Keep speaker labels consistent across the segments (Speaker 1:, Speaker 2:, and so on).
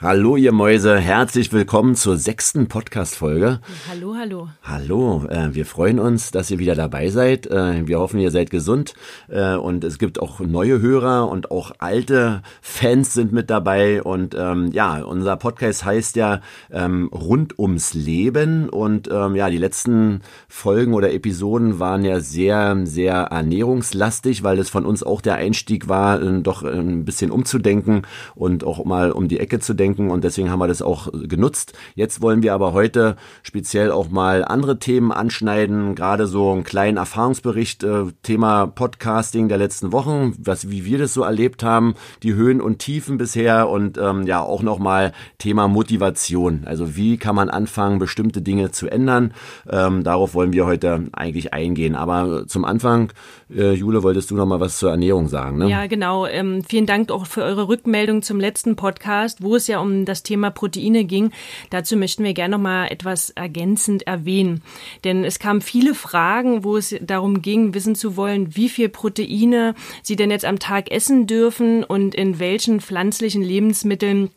Speaker 1: Hallo ihr Mäuse, herzlich willkommen zur sechsten Podcast-Folge.
Speaker 2: Hallo, hallo.
Speaker 1: Hallo, äh, wir freuen uns, dass ihr wieder dabei seid. Äh, wir hoffen, ihr seid gesund äh, und es gibt auch neue Hörer und auch alte Fans sind mit dabei. Und ähm, ja, unser Podcast heißt ja ähm, Rund ums Leben und ähm, ja, die letzten Folgen oder Episoden waren ja sehr, sehr ernährungslastig, weil es von uns auch der Einstieg war, äh, doch ein bisschen umzudenken und auch mal um die Ecke zu denken denken und deswegen haben wir das auch genutzt. Jetzt wollen wir aber heute speziell auch mal andere Themen anschneiden, gerade so einen kleinen Erfahrungsbericht, äh, Thema Podcasting der letzten Wochen, was, wie wir das so erlebt haben, die Höhen und Tiefen bisher und ähm, ja auch nochmal Thema Motivation. Also wie kann man anfangen, bestimmte Dinge zu ändern? Ähm, darauf wollen wir heute eigentlich eingehen. Aber zum Anfang, äh, Jule, wolltest du noch mal was zur Ernährung sagen? Ne?
Speaker 2: Ja, genau. Ähm, vielen Dank auch für eure Rückmeldung zum letzten Podcast, wo es ja um das Thema Proteine ging. Dazu möchten wir gerne noch mal etwas ergänzend erwähnen. Denn es kamen viele Fragen, wo es darum ging, wissen zu wollen, wie viel Proteine Sie denn jetzt am Tag essen dürfen und in welchen pflanzlichen Lebensmitteln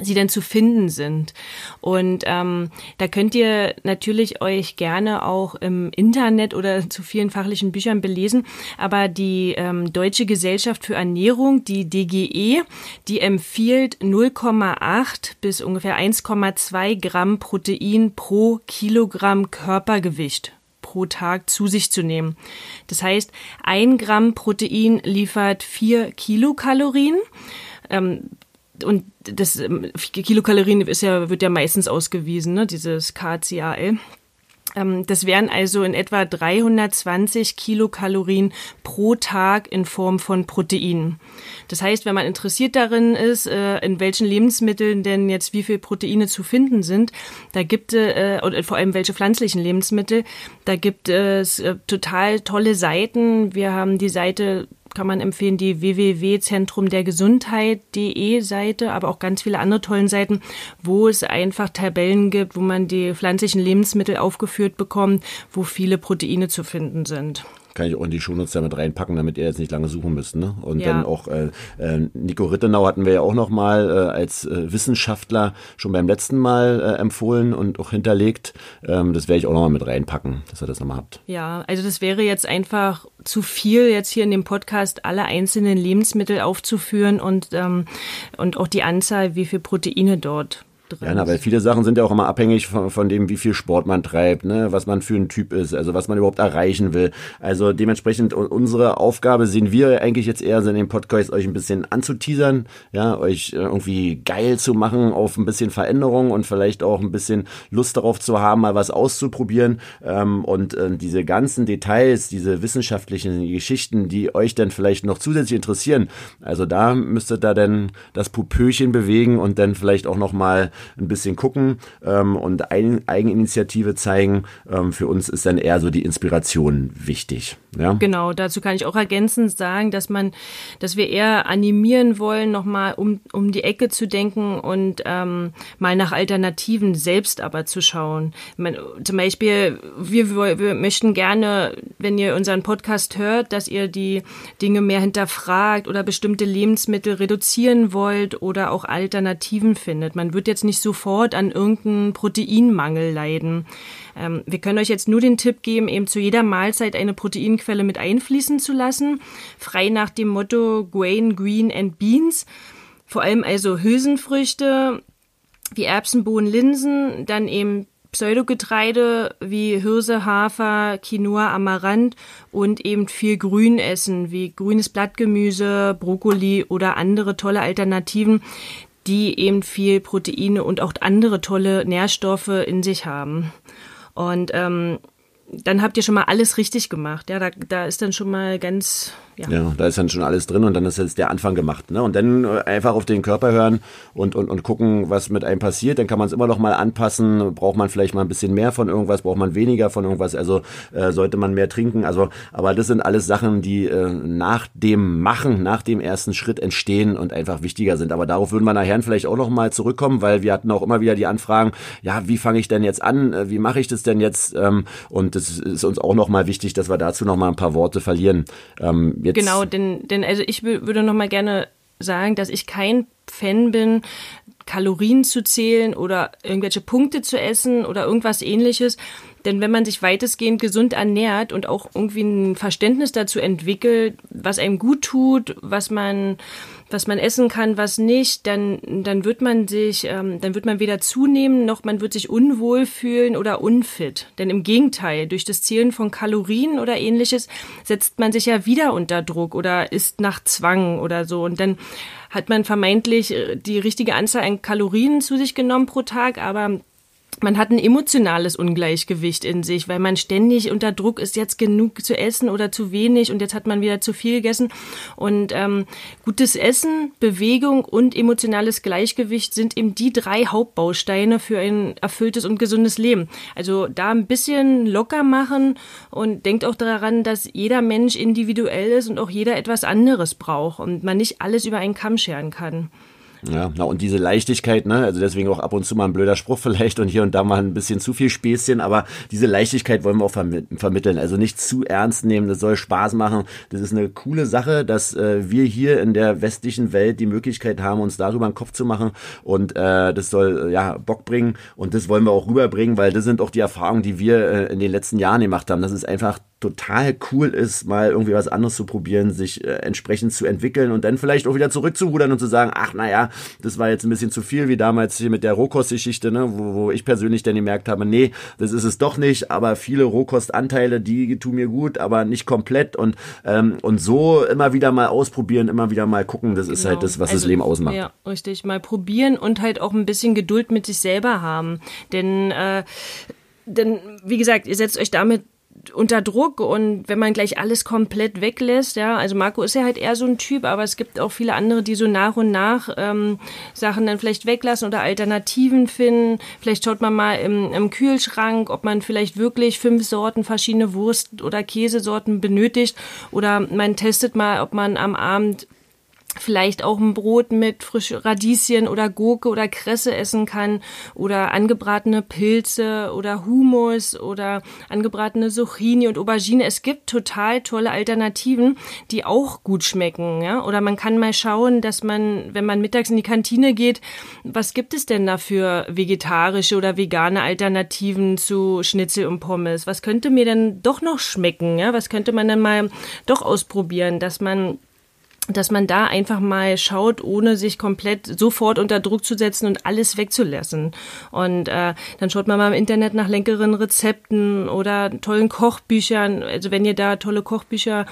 Speaker 2: sie denn zu finden sind. Und ähm, da könnt ihr natürlich euch gerne auch im Internet oder zu vielen fachlichen Büchern belesen. Aber die ähm, Deutsche Gesellschaft für Ernährung, die DGE, die empfiehlt 0,8 bis ungefähr 1,2 Gramm Protein pro Kilogramm Körpergewicht pro Tag zu sich zu nehmen. Das heißt, ein Gramm Protein liefert vier Kilokalorien. Ähm, und das ähm, Kilokalorien ist ja, wird ja meistens ausgewiesen, ne, dieses KCAL. Ähm, das wären also in etwa 320 Kilokalorien pro Tag in Form von Proteinen. Das heißt, wenn man interessiert darin ist, äh, in welchen Lebensmitteln denn jetzt wie viel Proteine zu finden sind, da gibt es, äh, oder vor allem welche pflanzlichen Lebensmittel, da gibt es äh, total tolle Seiten. Wir haben die Seite kann man empfehlen, die www.zentrumdergesundheit.de Seite, aber auch ganz viele andere tollen Seiten, wo es einfach Tabellen gibt, wo man die pflanzlichen Lebensmittel aufgeführt bekommt, wo viele Proteine zu finden sind
Speaker 1: kann ich auch in die Shownotes damit reinpacken, damit ihr jetzt nicht lange suchen müsst. Ne? Und ja. dann auch äh, äh, Nico Rittenau hatten wir ja auch noch mal äh, als äh, Wissenschaftler schon beim letzten Mal äh, empfohlen und auch hinterlegt. Ähm, das werde ich auch noch mal mit reinpacken, dass ihr das nochmal habt.
Speaker 2: Ja, also das wäre jetzt einfach zu viel, jetzt hier in dem Podcast alle einzelnen Lebensmittel aufzuführen und, ähm, und auch die Anzahl, wie viel Proteine dort
Speaker 1: drin. Ja, weil viele Sachen sind ja auch immer abhängig von, von dem, wie viel Sport man treibt, ne, was man für ein Typ ist, also was man überhaupt erreichen will. Also dementsprechend unsere Aufgabe sehen wir eigentlich jetzt eher so in dem Podcast, euch ein bisschen anzuteasern, ja, euch äh, irgendwie geil zu machen auf ein bisschen Veränderung und vielleicht auch ein bisschen Lust darauf zu haben, mal was auszuprobieren. Ähm, und äh, diese ganzen Details, diese wissenschaftlichen Geschichten, die euch dann vielleicht noch zusätzlich interessieren, also da müsstet ihr dann das Pupöchen bewegen und dann vielleicht auch noch mal ein bisschen gucken ähm, und ein, Eigeninitiative zeigen. Ähm, für uns ist dann eher so die Inspiration wichtig. Ja?
Speaker 2: Genau, dazu kann ich auch ergänzend sagen, dass man, dass wir eher animieren wollen, nochmal um, um die Ecke zu denken und ähm, mal nach Alternativen selbst aber zu schauen. Meine, zum Beispiel, wir, wir möchten gerne, wenn ihr unseren Podcast hört, dass ihr die Dinge mehr hinterfragt oder bestimmte Lebensmittel reduzieren wollt oder auch Alternativen findet. Man wird jetzt nicht sofort an irgendeinen Proteinmangel leiden. Ähm, wir können euch jetzt nur den Tipp geben, eben zu jeder Mahlzeit eine Proteinquelle mit einfließen zu lassen, frei nach dem Motto Grain, Green and Beans. Vor allem also Hülsenfrüchte wie Erbsen, Bohnen, Linsen, dann eben Pseudogetreide wie Hirse, Hafer, Quinoa, Amaranth und eben viel Grün essen, wie grünes Blattgemüse, Brokkoli oder andere tolle Alternativen, die eben viel Proteine und auch andere tolle Nährstoffe in sich haben. Und ähm, dann habt ihr schon mal alles richtig gemacht. Ja, da, da ist dann schon mal ganz
Speaker 1: ja. ja. da ist dann schon alles drin und dann ist jetzt der Anfang gemacht. Ne? Und dann äh, einfach auf den Körper hören und, und, und gucken, was mit einem passiert. Dann kann man es immer noch mal anpassen. Braucht man vielleicht mal ein bisschen mehr von irgendwas, braucht man weniger von irgendwas. Also äh, sollte man mehr trinken. Also, aber das sind alles Sachen, die äh, nach dem Machen, nach dem ersten Schritt entstehen und einfach wichtiger sind. Aber darauf würden wir nachher vielleicht auch noch mal zurückkommen, weil wir hatten auch immer wieder die Anfragen, ja, wie fange ich denn jetzt an? Äh, wie mache ich das denn jetzt? Ähm, und das ist uns auch noch mal wichtig, dass wir dazu noch mal ein paar Worte verlieren.
Speaker 2: Ähm, genau, denn, denn also ich würde noch mal gerne sagen, dass ich kein Fan bin, Kalorien zu zählen oder irgendwelche Punkte zu essen oder irgendwas ähnliches. Denn wenn man sich weitestgehend gesund ernährt und auch irgendwie ein Verständnis dazu entwickelt, was einem gut tut, was man, was man essen kann, was nicht, dann, dann wird man sich, ähm, dann wird man weder zunehmen, noch man wird sich unwohl fühlen oder unfit. Denn im Gegenteil, durch das Zählen von Kalorien oder ähnliches setzt man sich ja wieder unter Druck oder isst nach Zwang oder so. Und dann hat man vermeintlich äh, die richtige Anzahl an Kalorien zu sich genommen pro Tag, aber man hat ein emotionales Ungleichgewicht in sich, weil man ständig unter Druck ist, jetzt genug zu essen oder zu wenig und jetzt hat man wieder zu viel gegessen. Und ähm, gutes Essen, Bewegung und emotionales Gleichgewicht sind eben die drei Hauptbausteine für ein erfülltes und gesundes Leben. Also da ein bisschen locker machen und denkt auch daran, dass jeder Mensch individuell ist und auch jeder etwas anderes braucht und man nicht alles über einen Kamm scheren kann.
Speaker 1: Ja, na und diese Leichtigkeit, ne, also deswegen auch ab und zu mal ein blöder Spruch vielleicht und hier und da mal ein bisschen zu viel Späßchen, aber diese Leichtigkeit wollen wir auch verm vermitteln. Also nicht zu ernst nehmen, das soll Spaß machen. Das ist eine coole Sache, dass äh, wir hier in der westlichen Welt die Möglichkeit haben, uns darüber einen Kopf zu machen und äh, das soll äh, ja Bock bringen und das wollen wir auch rüberbringen, weil das sind auch die Erfahrungen, die wir äh, in den letzten Jahren gemacht haben. Das ist einfach total cool ist, mal irgendwie was anderes zu probieren, sich äh, entsprechend zu entwickeln und dann vielleicht auch wieder zurückzurudern und zu sagen, ach naja, das war jetzt ein bisschen zu viel, wie damals hier mit der Rohkostgeschichte, ne, wo, wo ich persönlich dann gemerkt habe, nee, das ist es doch nicht, aber viele Rohkostanteile, die tun mir gut, aber nicht komplett und, ähm, und so immer wieder mal ausprobieren, immer wieder mal gucken, das genau. ist halt das, was also, das Leben ausmacht.
Speaker 2: Ja, richtig, mal probieren und halt auch ein bisschen Geduld mit sich selber haben, denn äh, denn wie gesagt, ihr setzt euch damit unter Druck und wenn man gleich alles komplett weglässt, ja, also Marco ist ja halt eher so ein Typ, aber es gibt auch viele andere, die so nach und nach ähm, Sachen dann vielleicht weglassen oder Alternativen finden. Vielleicht schaut man mal im, im Kühlschrank, ob man vielleicht wirklich fünf Sorten verschiedene Wurst- oder Käsesorten benötigt oder man testet mal, ob man am Abend vielleicht auch ein Brot mit frische Radieschen oder Gurke oder Kresse essen kann oder angebratene Pilze oder Humus oder angebratene Zucchini und Aubergine. Es gibt total tolle Alternativen, die auch gut schmecken, ja? Oder man kann mal schauen, dass man, wenn man mittags in die Kantine geht, was gibt es denn da für vegetarische oder vegane Alternativen zu Schnitzel und Pommes? Was könnte mir denn doch noch schmecken, ja? Was könnte man dann mal doch ausprobieren, dass man dass man da einfach mal schaut, ohne sich komplett sofort unter Druck zu setzen und alles wegzulassen. Und äh, dann schaut man mal im Internet nach leckeren Rezepten oder tollen Kochbüchern. Also wenn ihr da tolle Kochbücher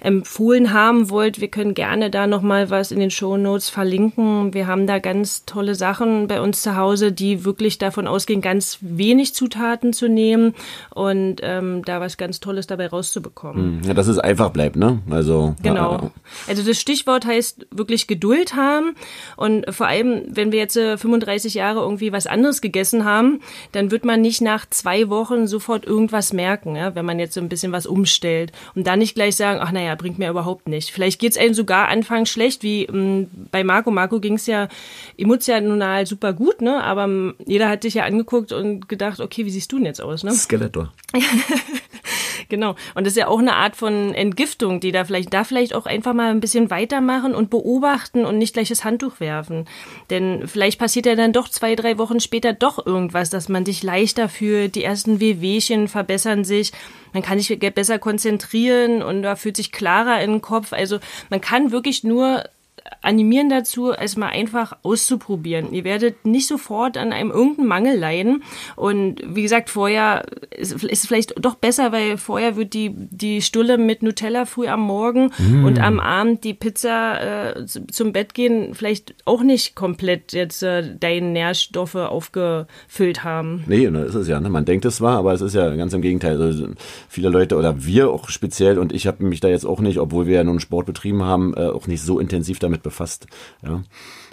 Speaker 2: empfohlen haben wollt, wir können gerne da nochmal was in den Show Notes verlinken. Wir haben da ganz tolle Sachen bei uns zu Hause, die wirklich davon ausgehen, ganz wenig Zutaten zu nehmen und ähm, da was ganz Tolles dabei rauszubekommen.
Speaker 1: Hm, ja, dass es einfach bleibt, ne? Also
Speaker 2: genau. Ja. Also das Stichwort heißt wirklich Geduld haben und vor allem, wenn wir jetzt 35 äh, Jahre irgendwie was anderes gegessen haben, dann wird man nicht nach zwei Wochen sofort irgendwas merken, ja? wenn man jetzt so ein bisschen was umstellt und dann nicht gleich sagen, ach naja, naja, bringt mir überhaupt nicht. Vielleicht geht es einem sogar anfangs schlecht, wie ähm, bei Marco. Marco ging es ja emotional super gut, ne? Aber ähm, jeder hat dich ja angeguckt und gedacht, okay, wie siehst du denn jetzt aus, ne?
Speaker 1: Skeletor.
Speaker 2: genau. Und das ist ja auch eine Art von Entgiftung, die da vielleicht, da vielleicht auch einfach mal ein bisschen weitermachen und beobachten und nicht gleich das Handtuch werfen. Denn vielleicht passiert ja dann doch zwei, drei Wochen später doch irgendwas, dass man sich leichter fühlt, die ersten Wehwehchen verbessern sich man kann sich besser konzentrieren und da fühlt sich klarer in den Kopf. Also man kann wirklich nur animieren dazu, es mal einfach auszuprobieren. Ihr werdet nicht sofort an einem irgendeinen Mangel leiden. Und wie gesagt, vorher ist es vielleicht doch besser, weil vorher wird die, die Stulle mit Nutella früh am Morgen mm. und am Abend die Pizza äh, zum Bett gehen vielleicht auch nicht komplett jetzt äh, deine Nährstoffe aufgefüllt haben.
Speaker 1: Nee, das ist es ja. Ne? Man denkt es zwar, aber es ist ja ganz im Gegenteil. Also viele Leute oder wir auch speziell und ich habe mich da jetzt auch nicht, obwohl wir ja nun Sport betrieben haben, äh, auch nicht so intensiv damit befasst. Ja.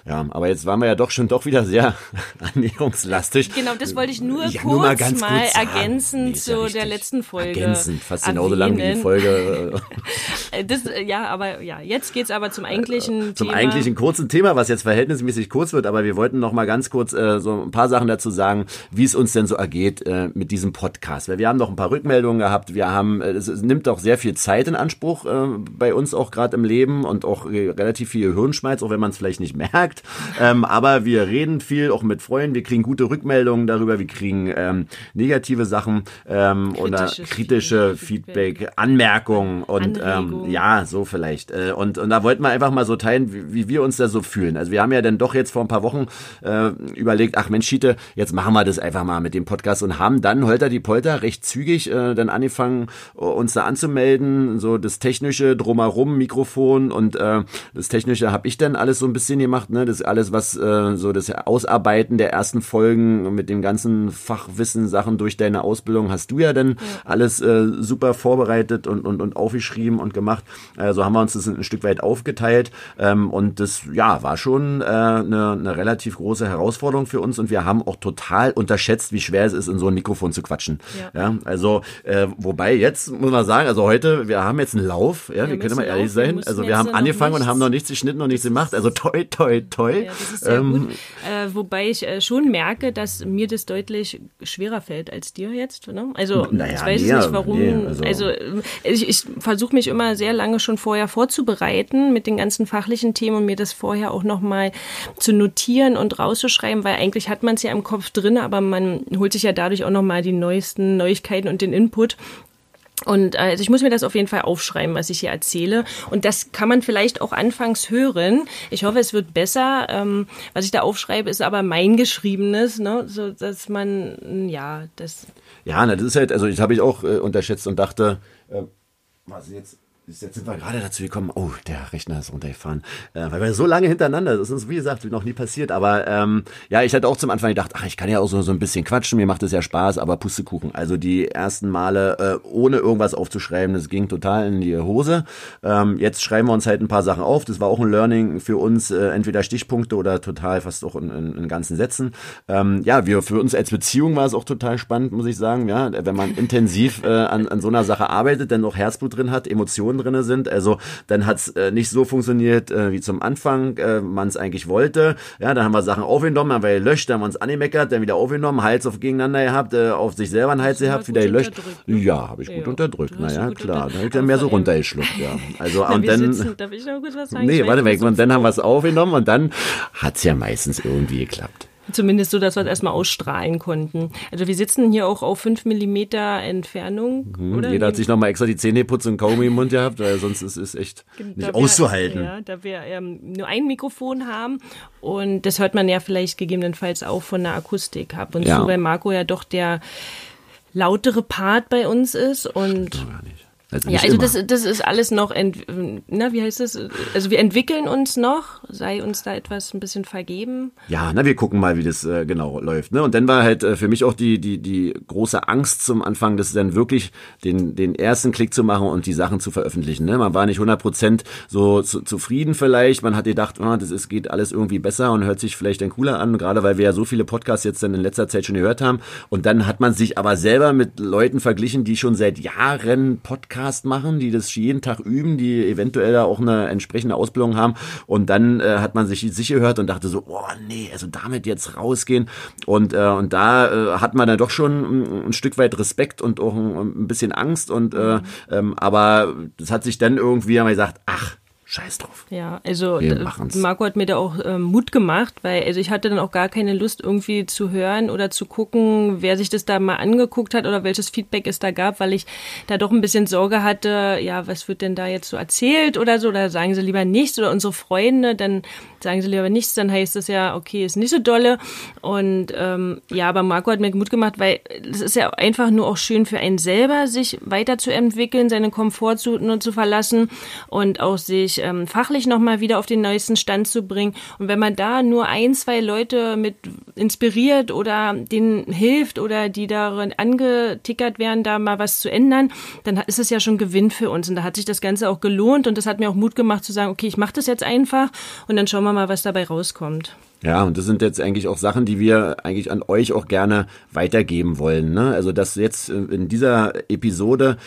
Speaker 1: Ja, aber jetzt waren wir ja doch schon doch wieder sehr ernährungslastig.
Speaker 2: Genau, das wollte ich nur ja, kurz nur mal, ganz mal kurz ergänzen nee, zu ja der letzten Folge.
Speaker 1: Ergänzend, fast genauso lang wie die Folge.
Speaker 2: das, ja, aber ja, jetzt geht's aber zum eigentlichen
Speaker 1: zum Thema. Zum eigentlichen kurzen Thema, was jetzt verhältnismäßig kurz wird, aber wir wollten noch mal ganz kurz äh, so ein paar Sachen dazu sagen, wie es uns denn so ergeht äh, mit diesem Podcast. Weil wir haben noch ein paar Rückmeldungen gehabt, wir haben, äh, es, es nimmt doch sehr viel Zeit in Anspruch äh, bei uns auch gerade im Leben und auch relativ viel Hirnschmalz, auch wenn man es vielleicht nicht merkt. Gemerkt. Ähm, aber wir reden viel, auch mit Freunden. Wir kriegen gute Rückmeldungen darüber. Wir kriegen ähm, negative Sachen ähm, oder kritische Feedback, Feedback Anmerkungen und ähm, ja, so vielleicht. Äh, und, und da wollten wir einfach mal so teilen, wie, wie wir uns da so fühlen. Also wir haben ja dann doch jetzt vor ein paar Wochen äh, überlegt, ach Mensch, Schiete, jetzt machen wir das einfach mal mit dem Podcast und haben dann Holter die Polter recht zügig äh, dann angefangen, uns da anzumelden. So das technische drumherum, Mikrofon und äh, das technische habe ich dann alles so ein bisschen gemacht. Ne? Das alles, was äh, so das Ausarbeiten der ersten Folgen mit dem ganzen Fachwissen, Sachen durch deine Ausbildung hast du ja dann ja. alles äh, super vorbereitet und, und, und aufgeschrieben und gemacht. Äh, so haben wir uns das ein Stück weit aufgeteilt. Ähm, und das ja war schon äh, eine, eine relativ große Herausforderung für uns und wir haben auch total unterschätzt, wie schwer es ist, in so ein Mikrofon zu quatschen. Ja. ja also äh, wobei jetzt muss man sagen, also heute, wir haben jetzt einen Lauf, ja, wir, wir können mal ehrlich sein. Also wir haben angefangen und haben noch nichts geschnitten und nichts gemacht. Also toi, toi, toi. Ja,
Speaker 2: das ist sehr ähm, gut. Äh, wobei ich äh, schon merke, dass mir das deutlich schwerer fällt als dir jetzt. Ne? Also naja, ich weiß nee, nicht warum. Nee, also, also ich, ich versuche mich immer sehr lange schon vorher vorzubereiten mit den ganzen fachlichen Themen und mir das vorher auch nochmal zu notieren und rauszuschreiben, weil eigentlich hat man es ja im Kopf drin, aber man holt sich ja dadurch auch nochmal die neuesten Neuigkeiten und den Input. Und äh, also ich muss mir das auf jeden Fall aufschreiben, was ich hier erzähle. Und das kann man vielleicht auch anfangs hören. Ich hoffe, es wird besser. Ähm, was ich da aufschreibe, ist aber mein Geschriebenes, ne? so dass man ja das.
Speaker 1: Ja, na, das ist halt, also ich habe ich auch äh, unterschätzt und dachte, äh, was jetzt Jetzt sind wir gerade dazu gekommen, oh, der Rechner ist runtergefahren, äh, weil wir so lange hintereinander, das ist uns wie gesagt noch nie passiert, aber ähm, ja, ich hatte auch zum Anfang gedacht, ach, ich kann ja auch so, so ein bisschen quatschen, mir macht es ja Spaß, aber Pustekuchen. Also die ersten Male äh, ohne irgendwas aufzuschreiben, das ging total in die Hose. Ähm, jetzt schreiben wir uns halt ein paar Sachen auf, das war auch ein Learning für uns, äh, entweder Stichpunkte oder total fast auch in, in, in ganzen Sätzen. Ähm, ja, wir für uns als Beziehung war es auch total spannend, muss ich sagen, ja, wenn man intensiv äh, an, an so einer Sache arbeitet, dann auch Herzblut drin hat, Emotionen Emotionen drinne sind. Also dann hat's äh, nicht so funktioniert äh, wie zum Anfang äh, man es eigentlich wollte. Ja, dann haben wir Sachen aufgenommen, haben wir gelöscht, dann haben wir uns angemeckert, dann wieder aufgenommen, Hals auf gegeneinander gehabt, äh, auf sich selber einen Hals gehabt, wieder gelöscht. Ne? Ja, habe ich gut ja, unterdrückt. Naja, klar. Dann habe ich dann mehr so runtergeschluckt, ja. Also und dann. Sitzen, darf ich noch kurz was sagen? Nee, warte weg. Und dann haben wir es aufgenommen und dann hat's ja meistens irgendwie geklappt.
Speaker 2: Zumindest so, dass wir es erstmal ausstrahlen konnten. Also wir sitzen hier auch auf fünf Millimeter Entfernung.
Speaker 1: Mhm, oder? Jeder hat sich nochmal extra die Zähne geputzt und Kaugummi im Mund gehabt, weil sonst ist es echt nicht da auszuhalten.
Speaker 2: Wir, ja, da wir ähm, nur ein Mikrofon haben und das hört man ja vielleicht gegebenenfalls auch von der Akustik ab. Und ja. so, weil Marco ja doch der lautere Part bei uns ist und. Stimmt gar nicht. Also ja, also das, das ist alles noch, na, wie heißt das? Also wir entwickeln uns noch, sei uns da etwas ein bisschen vergeben.
Speaker 1: Ja, na, wir gucken mal, wie das äh, genau läuft. Ne? Und dann war halt äh, für mich auch die, die, die große Angst zum Anfang, das dann wirklich den, den ersten Klick zu machen und die Sachen zu veröffentlichen. Ne? Man war nicht 100% so zu, zufrieden vielleicht, man hat gedacht, oh, das ist, geht alles irgendwie besser und hört sich vielleicht dann cooler an, gerade weil wir ja so viele Podcasts jetzt dann in letzter Zeit schon gehört haben. Und dann hat man sich aber selber mit Leuten verglichen, die schon seit Jahren Podcasts Podcast machen, die das jeden Tag üben, die eventuell da auch eine entsprechende Ausbildung haben. Und dann äh, hat man sich sicher gehört und dachte so, oh nee, also damit jetzt rausgehen. Und, äh, und da äh, hat man dann doch schon ein, ein Stück weit Respekt und auch ein, ein bisschen Angst. Und äh, ähm, aber das hat sich dann irgendwie wir gesagt, ach, Scheiß drauf.
Speaker 2: Ja, also Marco hat mir da auch äh, Mut gemacht, weil also ich hatte dann auch gar keine Lust irgendwie zu hören oder zu gucken, wer sich das da mal angeguckt hat oder welches Feedback es da gab, weil ich da doch ein bisschen Sorge hatte, ja, was wird denn da jetzt so erzählt oder so, oder sagen sie lieber nichts oder unsere Freunde, dann sagen sie lieber nichts, dann heißt es ja, okay, ist nicht so dolle. Und ähm, ja, aber Marco hat mir Mut gemacht, weil es ist ja einfach nur auch schön für einen selber, sich weiterzuentwickeln, seine Komfortzone zu verlassen und auch sich ähm, fachlich nochmal wieder auf den neuesten Stand zu bringen. Und wenn man da nur ein, zwei Leute mit inspiriert oder denen hilft oder die darin angetickert werden, da mal was zu ändern, dann ist es ja schon Gewinn für uns. Und da hat sich das Ganze auch gelohnt und das hat mir auch Mut gemacht zu sagen, okay, ich mache das jetzt einfach und dann schauen wir mal, was dabei rauskommt.
Speaker 1: Ja, und das sind jetzt eigentlich auch Sachen, die wir eigentlich an euch auch gerne weitergeben wollen. Ne? Also dass jetzt in dieser Episode,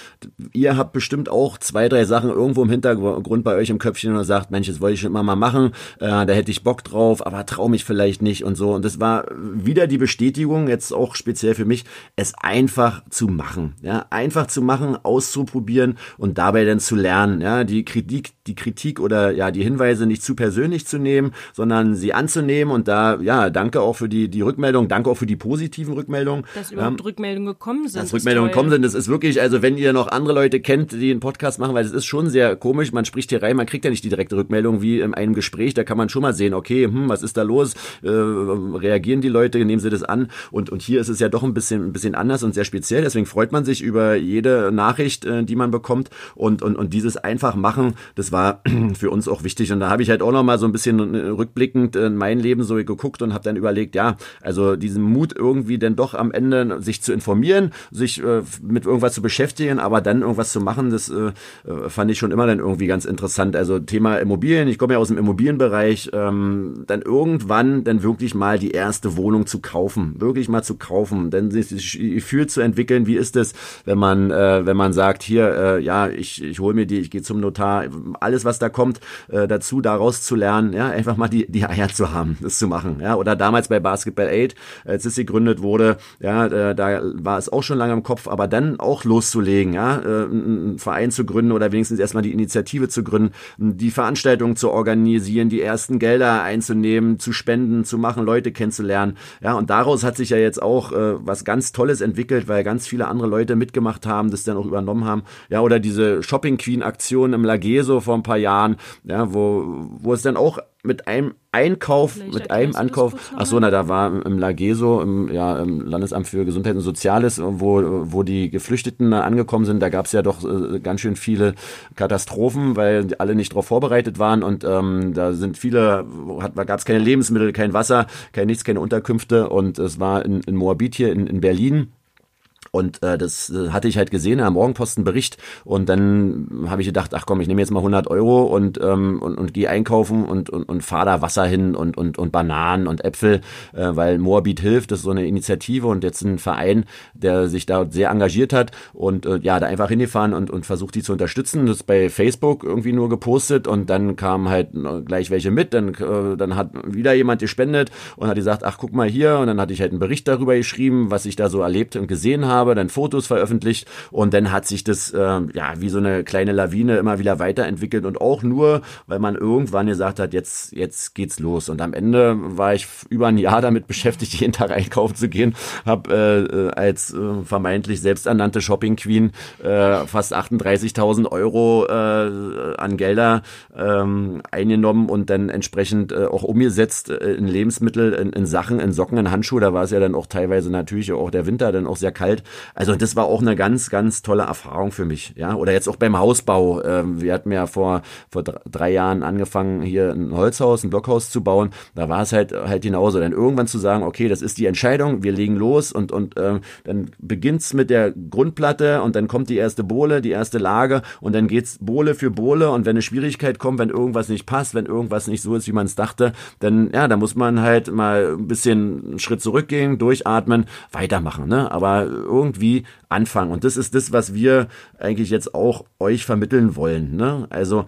Speaker 1: ihr habt bestimmt auch zwei, drei Sachen irgendwo im Hintergrund bei euch im Köpfchen und sagt, Mensch, das wollte ich schon immer mal machen, äh, da hätte ich Bock drauf, aber trau mich vielleicht nicht und so. Und das war wieder die Bestätigung, jetzt auch speziell für mich, es einfach zu machen. Ja, einfach zu machen, auszuprobieren und dabei dann zu lernen. Ja, die Kritik, die Kritik oder ja die Hinweise nicht zu persönlich zu nehmen, sondern sie anzunehmen geben und da, ja, danke auch für die, die Rückmeldung, danke auch für die positiven Rückmeldungen.
Speaker 2: Dass überhaupt ähm, Rückmeldungen gekommen sind.
Speaker 1: Dass Rückmeldungen gekommen sind, das ist wirklich, also wenn ihr noch andere Leute kennt, die einen Podcast machen, weil das ist schon sehr komisch, man spricht hier rein, man kriegt ja nicht die direkte Rückmeldung wie in einem Gespräch, da kann man schon mal sehen, okay, hm, was ist da los, äh, reagieren die Leute, nehmen sie das an und, und hier ist es ja doch ein bisschen, ein bisschen anders und sehr speziell, deswegen freut man sich über jede Nachricht, äh, die man bekommt und, und, und dieses einfach machen, das war für uns auch wichtig und da habe ich halt auch noch mal so ein bisschen äh, rückblickend in mein Leben So geguckt und habe dann überlegt, ja, also diesen Mut irgendwie denn doch am Ende sich zu informieren, sich äh, mit irgendwas zu beschäftigen, aber dann irgendwas zu machen, das äh, äh, fand ich schon immer dann irgendwie ganz interessant. Also Thema Immobilien, ich komme ja aus dem Immobilienbereich, ähm, dann irgendwann dann wirklich mal die erste Wohnung zu kaufen, wirklich mal zu kaufen, dann sich das Gefühl zu entwickeln, wie ist es, wenn man äh, wenn man sagt, hier, äh, ja, ich, ich hole mir die, ich gehe zum Notar, alles was da kommt, äh, dazu daraus zu lernen, ja, einfach mal die die Eier zu haben das zu machen. Ja, oder damals bei Basketball 8, als es gegründet wurde, ja, äh, da war es auch schon lange im Kopf, aber dann auch loszulegen, ja, äh, einen Verein zu gründen oder wenigstens erstmal die Initiative zu gründen, die Veranstaltungen zu organisieren, die ersten Gelder einzunehmen, zu spenden, zu machen, Leute kennenzulernen. Ja, und daraus hat sich ja jetzt auch äh, was ganz Tolles entwickelt, weil ganz viele andere Leute mitgemacht haben, das dann auch übernommen haben. Ja, oder diese Shopping Queen Aktion im Lageso vor ein paar Jahren, ja, wo, wo es dann auch mit einem Einkauf, Vielleicht mit einem Ankauf, ach so, na, da war im Lageso, im, ja, im Landesamt für Gesundheit und Soziales, wo, wo die Geflüchteten angekommen sind, da gab es ja doch äh, ganz schön viele Katastrophen, weil alle nicht darauf vorbereitet waren. Und ähm, da sind viele, gab es keine Lebensmittel, kein Wasser, kein nichts, keine Unterkünfte. Und es war in, in Moabit hier in, in Berlin und äh, das äh, hatte ich halt gesehen am Morgenpostenbericht. Und dann habe ich gedacht, ach komm, ich nehme jetzt mal 100 Euro und und, und gehe einkaufen und und, und fahre da Wasser hin und und und Bananen und Äpfel, äh, weil Moabit hilft, das ist so eine Initiative und jetzt ein Verein, der sich da sehr engagiert hat. Und äh, ja, da einfach hingefahren und und versucht die zu unterstützen. Das bei Facebook irgendwie nur gepostet und dann kamen halt gleich welche mit, dann äh, dann hat wieder jemand gespendet und hat gesagt, ach guck mal hier. Und dann hatte ich halt einen Bericht darüber geschrieben, was ich da so erlebt und gesehen habe habe, dann Fotos veröffentlicht und dann hat sich das äh, ja wie so eine kleine Lawine immer wieder weiterentwickelt und auch nur, weil man irgendwann gesagt hat, jetzt jetzt geht's los und am Ende war ich über ein Jahr damit beschäftigt, jeden Tag einkaufen zu gehen, habe äh, als äh, vermeintlich selbsternannte Shopping Queen äh, fast 38.000 Euro äh, an Gelder ähm, eingenommen und dann entsprechend äh, auch umgesetzt äh, in Lebensmittel, in, in Sachen, in Socken, in Handschuhe. Da war es ja dann auch teilweise natürlich auch der Winter dann auch sehr kalt. Also das war auch eine ganz, ganz tolle Erfahrung für mich. Ja, oder jetzt auch beim Hausbau. Ähm, wir hatten ja vor vor drei Jahren angefangen, hier ein Holzhaus, ein Blockhaus zu bauen. Da war es halt halt genauso. Dann irgendwann zu sagen, okay, das ist die Entscheidung, wir legen los und und ähm, dann beginnt's mit der Grundplatte und dann kommt die erste Bohle, die erste Lage und dann geht's Bohle für Bohle und wenn eine Schwierigkeit kommt, wenn irgendwas nicht passt, wenn irgendwas nicht so ist, wie man es dachte, dann ja, da muss man halt mal ein bisschen einen Schritt zurückgehen, durchatmen, weitermachen. Ne? Aber irgendwie anfangen. Und das ist das, was wir eigentlich jetzt auch euch vermitteln wollen. Ne? Also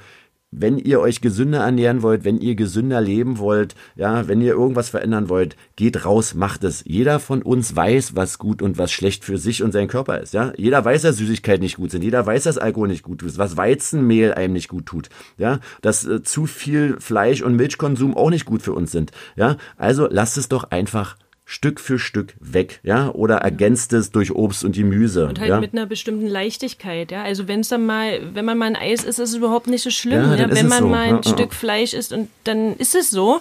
Speaker 1: wenn ihr euch gesünder ernähren wollt, wenn ihr gesünder leben wollt, ja, wenn ihr irgendwas verändern wollt, geht raus, macht es. Jeder von uns weiß, was gut und was schlecht für sich und seinen Körper ist, ja. Jeder weiß, dass Süßigkeiten nicht gut sind. Jeder weiß, dass Alkohol nicht gut ist, was Weizenmehl einem nicht gut tut, ja. Dass äh, zu viel Fleisch und Milchkonsum auch nicht gut für uns sind, ja. Also lasst es doch einfach Stück für Stück weg, ja, oder ergänzt es durch Obst und Gemüse.
Speaker 2: Und halt
Speaker 1: ja?
Speaker 2: mit einer bestimmten Leichtigkeit, ja. Also wenn es dann mal, wenn man mal ein Eis isst, ist es überhaupt nicht so schlimm, ja. ja? Wenn man so. mal ein ja, Stück Fleisch isst und dann ist es so.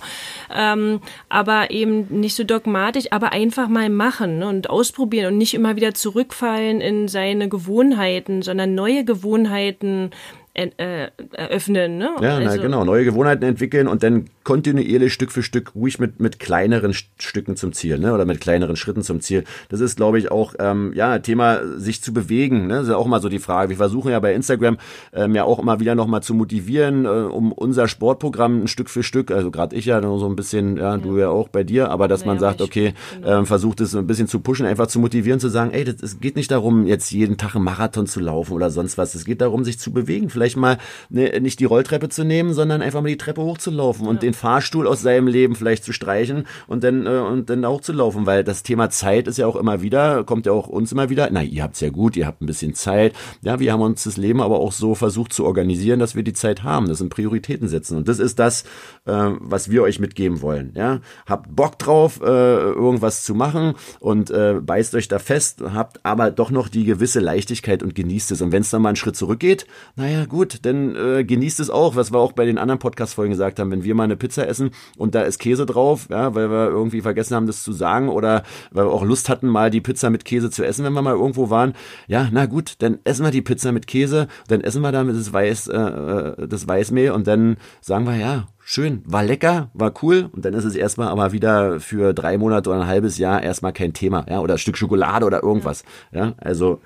Speaker 2: Ähm, aber eben nicht so dogmatisch, aber einfach mal machen ne? und ausprobieren und nicht immer wieder zurückfallen in seine Gewohnheiten, sondern neue Gewohnheiten äh, eröffnen. Ne?
Speaker 1: Ja, also, na, genau, neue Gewohnheiten entwickeln und dann kontinuierlich Stück für Stück ruhig mit, mit kleineren Stücken zum Ziel, ne? Oder mit kleineren Schritten zum Ziel. Das ist, glaube ich, auch ähm, ja Thema, sich zu bewegen. Ne? Das ist ja auch mal so die Frage. Wir versuchen ja bei Instagram ähm, ja auch immer wieder nochmal zu motivieren, äh, um unser Sportprogramm ein Stück für Stück, also gerade ich ja so ein bisschen, ja, du ja auch bei dir, aber dass naja, man sagt, okay, genau. ähm, versucht es ein bisschen zu pushen, einfach zu motivieren, zu sagen, ey, das, es geht nicht darum, jetzt jeden Tag einen Marathon zu laufen oder sonst was. Es geht darum, sich zu bewegen. Vielleicht mal ne, nicht die Rolltreppe zu nehmen, sondern einfach mal die Treppe hochzulaufen ja. und den Fahrstuhl aus seinem Leben vielleicht zu streichen und dann äh, und dann auch zu laufen, weil das Thema Zeit ist ja auch immer wieder, kommt ja auch uns immer wieder. Na, ihr habt's ja gut, ihr habt ein bisschen Zeit. Ja, wir haben uns das Leben aber auch so versucht zu organisieren, dass wir die Zeit haben. Das sind Prioritäten setzen und das ist das, äh, was wir euch mitgeben wollen. Ja, habt Bock drauf, äh, irgendwas zu machen und äh, beißt euch da fest, habt aber doch noch die gewisse Leichtigkeit und genießt es. Und wenn es dann mal einen Schritt zurückgeht, naja, gut, dann äh, genießt es auch, was wir auch bei den anderen Podcast-Folgen gesagt haben, wenn wir mal eine Pizza essen und da ist Käse drauf, ja, weil wir irgendwie vergessen haben, das zu sagen oder weil wir auch Lust hatten, mal die Pizza mit Käse zu essen, wenn wir mal irgendwo waren. Ja, na gut, dann essen wir die Pizza mit Käse, dann essen wir damit das Weiß, äh, äh das Weißmehl und dann sagen wir, ja, schön, war lecker, war cool und dann ist es erstmal aber wieder für drei Monate oder ein halbes Jahr erstmal kein Thema, ja, oder ein Stück Schokolade oder irgendwas, ja also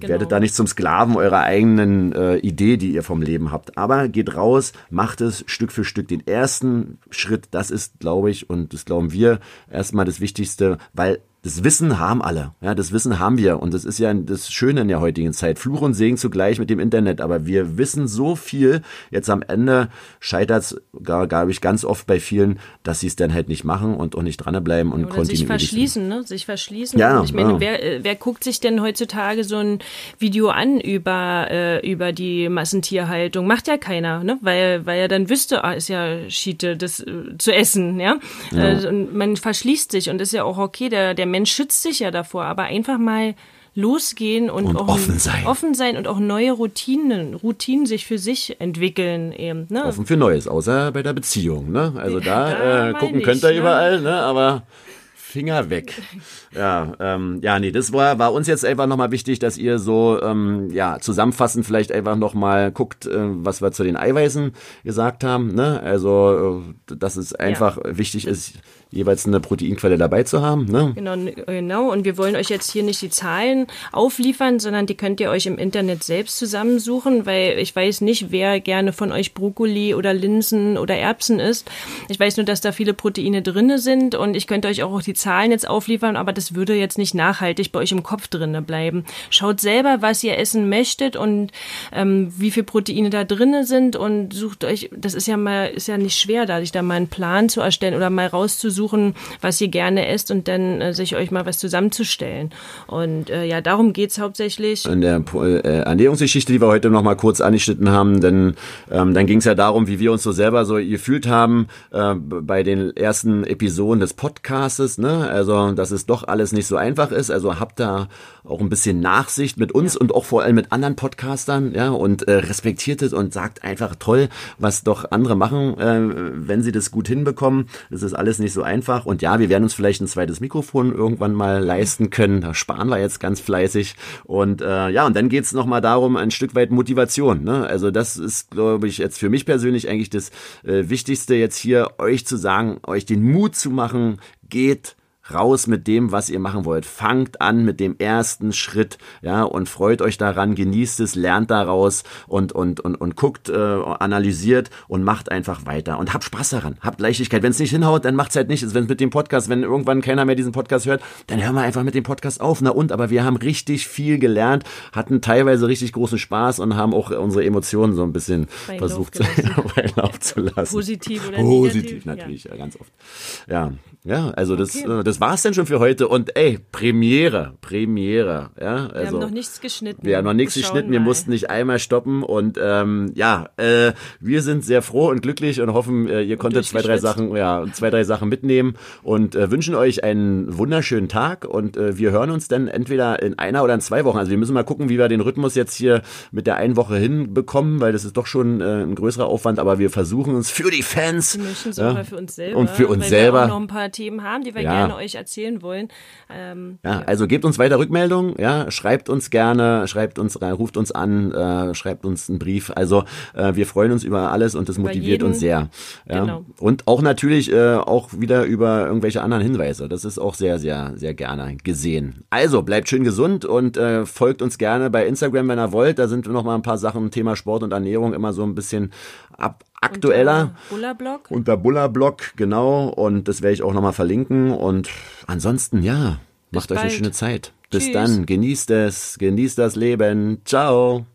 Speaker 1: Genau. Werdet da nicht zum Sklaven eurer eigenen äh, Idee, die ihr vom Leben habt. Aber geht raus, macht es Stück für Stück. Den ersten Schritt, das ist, glaube ich, und das glauben wir, erstmal das Wichtigste, weil das Wissen haben alle. Ja, das Wissen haben wir. Und das ist ja das Schöne in der heutigen Zeit. Fluch und Segen zugleich mit dem Internet. Aber wir wissen so viel. Jetzt am Ende scheitert es, glaube ich, ganz oft bei vielen, dass sie es dann halt nicht machen und auch nicht dranbleiben und
Speaker 2: Oder kontinuierlich. Sich verschließen, ne? Sich verschließen. Ja, ich meine, ja. wer, äh, wer guckt sich denn heutzutage so ein Video an über, äh, über die Massentierhaltung? Macht ja keiner, ne? Weil, weil er dann wüsste, ah, ist ja Schiete, das äh, zu essen, ja. ja. Äh, und man verschließt sich und ist ja auch okay, der, der Mensch schützt sich ja davor, aber einfach mal losgehen und,
Speaker 1: und
Speaker 2: auch
Speaker 1: offen sein.
Speaker 2: offen sein und auch neue Routinen, Routinen sich für sich entwickeln eben. Ne?
Speaker 1: Offen für Neues, außer bei der Beziehung. Ne? Also da, da äh, gucken ich, könnt ihr ne? überall, ne? aber Finger weg. Ja, ähm, ja, nee, das war, war uns jetzt einfach nochmal wichtig, dass ihr so ähm, ja zusammenfassend vielleicht einfach nochmal guckt, äh, was wir zu den Eiweißen gesagt haben. Ne? Also, äh, dass es einfach ja. wichtig ist, jeweils eine Proteinquelle dabei zu haben. Ne?
Speaker 2: Genau, genau. Und wir wollen euch jetzt hier nicht die Zahlen aufliefern, sondern die könnt ihr euch im Internet selbst zusammensuchen, weil ich weiß nicht, wer gerne von euch Brokkoli oder Linsen oder Erbsen isst. Ich weiß nur, dass da viele Proteine drinne sind und ich könnte euch auch die Zahlen jetzt aufliefern, aber das würde jetzt nicht nachhaltig bei euch im Kopf drinne bleiben. Schaut selber, was ihr essen möchtet und ähm, wie viel Proteine da drinne sind und sucht euch, das ist ja mal, ist ja nicht schwer, da sich da mal einen Plan zu erstellen oder mal rauszusuchen, rauszusuchen, was ihr gerne esst und dann äh, sich euch mal was zusammenzustellen. Und äh, ja, darum geht's hauptsächlich.
Speaker 1: In der äh, Ernährungsgeschichte, die wir heute noch mal kurz angeschnitten haben, denn ähm, dann ging es ja darum, wie wir uns so selber so gefühlt haben äh, bei den ersten Episoden des Podcastes. Ne? Also, dass es doch alles nicht so einfach ist. Also habt da auch ein bisschen Nachsicht mit uns ja. und auch vor allem mit anderen Podcastern, ja, und äh, respektiert es und sagt einfach toll, was doch andere machen, äh, wenn sie das gut hinbekommen. Das ist alles nicht so einfach. Und ja, wir werden uns vielleicht ein zweites Mikrofon irgendwann mal leisten können. Da sparen wir jetzt ganz fleißig. Und äh, ja, und dann geht's es nochmal darum, ein Stück weit Motivation. Ne? Also das ist, glaube ich, jetzt für mich persönlich eigentlich das äh, Wichtigste, jetzt hier euch zu sagen, euch den Mut zu machen, geht raus mit dem, was ihr machen wollt. Fangt an mit dem ersten Schritt, ja, und freut euch daran, genießt es, lernt daraus und, und, und, und guckt, äh, analysiert und macht einfach weiter und habt Spaß daran, habt Leichtigkeit. Wenn es nicht hinhaut, dann macht's halt nicht. Wenn mit dem Podcast, wenn irgendwann keiner mehr diesen Podcast hört, dann hören wir einfach mit dem Podcast auf. Na und, aber wir haben richtig viel gelernt, hatten teilweise richtig großen Spaß und haben auch unsere Emotionen so ein bisschen bei versucht bei Lauf zu lassen.
Speaker 2: Positiv oder
Speaker 1: Positiv negativ, natürlich, ja. ganz oft. Ja, ja, also okay. das, äh, das war's denn schon für heute. Und ey, Premiere, Premiere. Ja, also,
Speaker 2: wir haben also noch nichts geschnitten.
Speaker 1: Wir haben noch nichts geschnitten. Wir mussten nicht einmal stoppen. Und ähm, ja, äh, wir sind sehr froh und glücklich und hoffen, äh, ihr und konntet zwei, drei Sachen, ja, zwei, drei Sachen mitnehmen und äh, wünschen euch einen wunderschönen Tag. Und äh, wir hören uns dann entweder in einer oder in zwei Wochen. Also wir müssen mal gucken, wie wir den Rhythmus jetzt hier mit der einen Woche hinbekommen, weil das ist doch schon äh, ein größerer Aufwand. Aber wir versuchen uns für die Fans.
Speaker 2: Wir ja, für uns selber.
Speaker 1: Und für uns selber.
Speaker 2: Themen haben, die wir ja. gerne euch erzählen wollen.
Speaker 1: Ähm, ja, ja, also gebt uns weiter Rückmeldungen, ja, schreibt uns gerne, schreibt uns, ruft uns an, äh, schreibt uns einen Brief. Also äh, wir freuen uns über alles und das über motiviert jeden. uns sehr. Ja. Genau. Und auch natürlich äh, auch wieder über irgendwelche anderen Hinweise. Das ist auch sehr, sehr, sehr gerne gesehen. Also bleibt schön gesund und äh, folgt uns gerne bei Instagram, wenn ihr wollt. Da sind noch mal ein paar Sachen, Thema Sport und Ernährung immer so ein bisschen ab, aktueller.
Speaker 2: Unter Bullerblock.
Speaker 1: Unter Bullerblock, genau. Und das werde ich auch nochmal verlinken. Und ansonsten, ja, Bis macht bald. euch eine schöne Zeit. Bis Tschüss. dann. Genießt es. Genießt das Leben. Ciao.